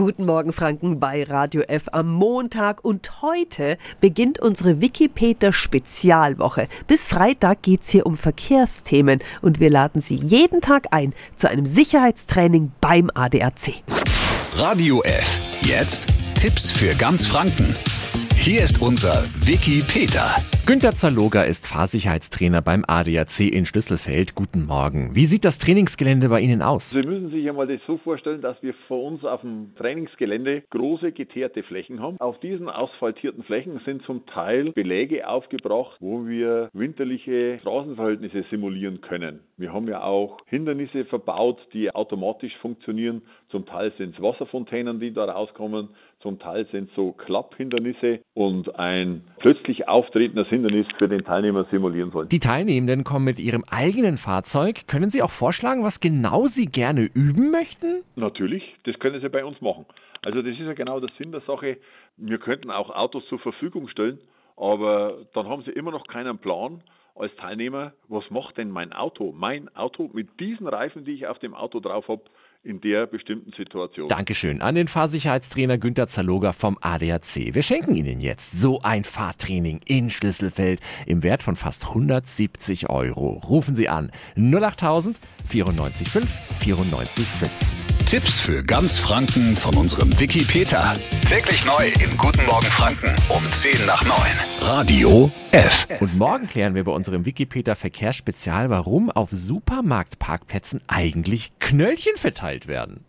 Guten Morgen Franken bei Radio F am Montag und heute beginnt unsere Wikipedia Spezialwoche. Bis Freitag geht es hier um Verkehrsthemen und wir laden Sie jeden Tag ein zu einem Sicherheitstraining beim ADAC. Radio F. Jetzt Tipps für ganz Franken. Hier ist unser Wiki Peter. Günter Zaloga ist Fahrsicherheitstrainer beim ADAC in Schlüsselfeld. Guten Morgen. Wie sieht das Trainingsgelände bei Ihnen aus? Sie müssen sich einmal das so vorstellen, dass wir vor uns auf dem Trainingsgelände große geteerte Flächen haben. Auf diesen asphaltierten Flächen sind zum Teil Beläge aufgebracht, wo wir winterliche Straßenverhältnisse simulieren können. Wir haben ja auch Hindernisse verbaut, die automatisch funktionieren. Zum Teil sind es Wasserfontänen, die da rauskommen. Zum Teil sind es so Klapphindernisse und ein plötzlich auftretendes Hindernis für den Teilnehmer simulieren sollen. Die Teilnehmenden kommen mit ihrem eigenen Fahrzeug. Können Sie auch vorschlagen, was genau Sie gerne üben möchten? Natürlich, das können Sie bei uns machen. Also das ist ja genau der Sinn der Sache. Wir könnten auch Autos zur Verfügung stellen, aber dann haben Sie immer noch keinen Plan als Teilnehmer, was macht denn mein Auto, mein Auto mit diesen Reifen, die ich auf dem Auto drauf habe, in der bestimmten Situation. Dankeschön an den Fahrsicherheitstrainer Günter Zaloga vom ADAC. Wir schenken Ihnen jetzt so ein Fahrtraining in Schlüsselfeld im Wert von fast 170 Euro. Rufen Sie an 08000 94 5 94 5. Tipps für ganz Franken von unserem Wiki Peter. Täglich neu im Guten Morgen Franken um 10 nach 9. Radio F. Und morgen klären wir bei unserem Wikipedia Verkehrsspezial, warum auf Supermarktparkplätzen eigentlich Knöllchen verteilt werden.